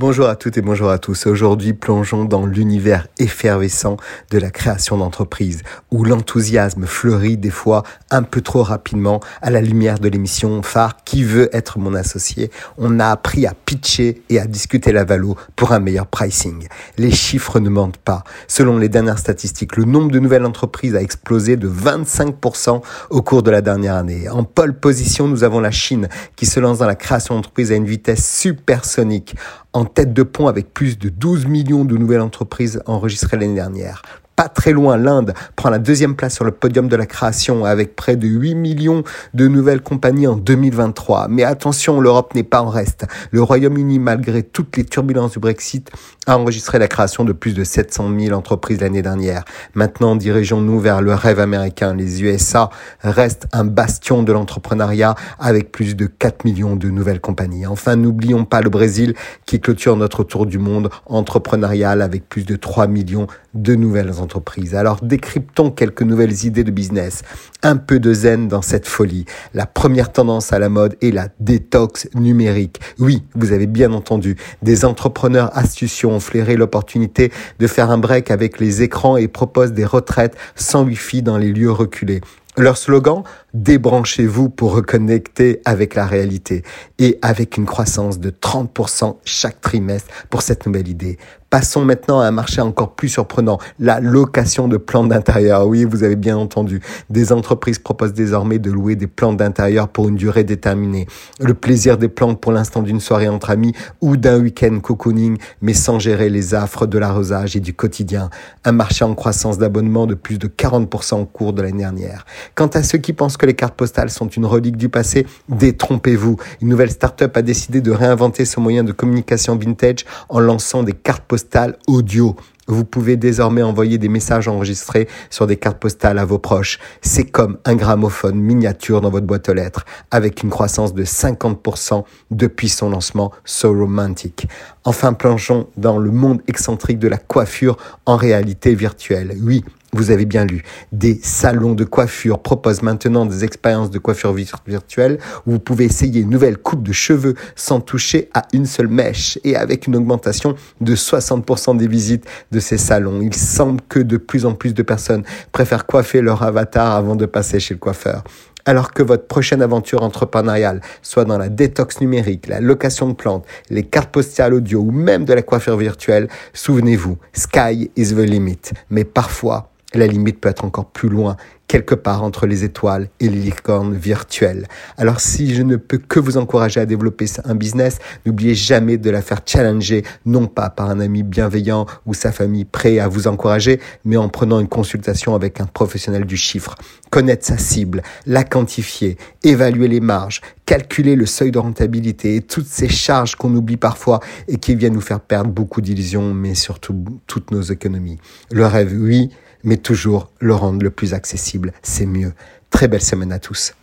Bonjour à toutes et bonjour à tous. Aujourd'hui, plongeons dans l'univers effervescent de la création d'entreprise, où l'enthousiasme fleurit des fois un peu trop rapidement à la lumière de l'émission phare Qui veut être mon associé? On a appris à pitcher et à discuter la valo pour un meilleur pricing. Les chiffres ne mentent pas. Selon les dernières statistiques, le nombre de nouvelles entreprises a explosé de 25% au cours de la dernière année. En pole position, nous avons la Chine qui se lance dans la création d'entreprises à une vitesse supersonique tête de pont avec plus de 12 millions de nouvelles entreprises enregistrées l'année dernière pas très loin, l'Inde prend la deuxième place sur le podium de la création avec près de 8 millions de nouvelles compagnies en 2023. Mais attention, l'Europe n'est pas en reste. Le Royaume-Uni, malgré toutes les turbulences du Brexit, a enregistré la création de plus de 700 000 entreprises l'année dernière. Maintenant, dirigeons-nous vers le rêve américain. Les USA restent un bastion de l'entrepreneuriat avec plus de 4 millions de nouvelles compagnies. Enfin, n'oublions pas le Brésil qui clôture notre tour du monde entrepreneurial avec plus de 3 millions de nouvelles entreprises alors décryptons quelques nouvelles idées de business. Un peu de zen dans cette folie. La première tendance à la mode est la détox numérique. Oui, vous avez bien entendu. Des entrepreneurs astucieux ont flairé l'opportunité de faire un break avec les écrans et proposent des retraites sans wifi dans les lieux reculés. Leur slogan, débranchez-vous pour reconnecter avec la réalité et avec une croissance de 30% chaque trimestre pour cette nouvelle idée. Passons maintenant à un marché encore plus surprenant, la location de plantes d'intérieur. Oui, vous avez bien entendu. Des entreprises proposent désormais de louer des plantes d'intérieur pour une durée déterminée. Le plaisir des plantes pour l'instant d'une soirée entre amis ou d'un week-end cocooning, mais sans gérer les affres de l'arrosage et du quotidien. Un marché en croissance d'abonnement de plus de 40% au cours de l'année dernière. Quant à ceux qui pensent que les cartes postales sont une relique du passé, détrompez-vous. Une nouvelle start-up a décidé de réinventer ce moyen de communication vintage en lançant des cartes audio. Vous pouvez désormais envoyer des messages enregistrés sur des cartes postales à vos proches. C'est comme un gramophone miniature dans votre boîte aux lettres, avec une croissance de 50% depuis son lancement So Romantic. Enfin, plongeons dans le monde excentrique de la coiffure en réalité virtuelle. Oui, vous avez bien lu. Des salons de coiffure proposent maintenant des expériences de coiffure virtuelle où vous pouvez essayer une nouvelle coupe de cheveux sans toucher à une seule mèche et avec une augmentation de 60% des visites de ces salons. Il semble que de plus en plus de personnes préfèrent coiffer leur avatar avant de passer chez le coiffeur. Alors que votre prochaine aventure entrepreneuriale soit dans la détox numérique, la location de plantes, les cartes postales audio ou même de la coiffure virtuelle, souvenez-vous, sky is the limit. Mais parfois, la limite peut être encore plus loin quelque part entre les étoiles et les licornes virtuelles. Alors si je ne peux que vous encourager à développer un business, n'oubliez jamais de la faire challenger, non pas par un ami bienveillant ou sa famille prêt à vous encourager, mais en prenant une consultation avec un professionnel du chiffre. Connaître sa cible, la quantifier, évaluer les marges, calculer le seuil de rentabilité et toutes ces charges qu'on oublie parfois et qui viennent nous faire perdre beaucoup d'illusions, mais surtout toutes nos économies. Le rêve, oui, mais toujours le rendre le plus accessible, c'est mieux. Très belle semaine à tous.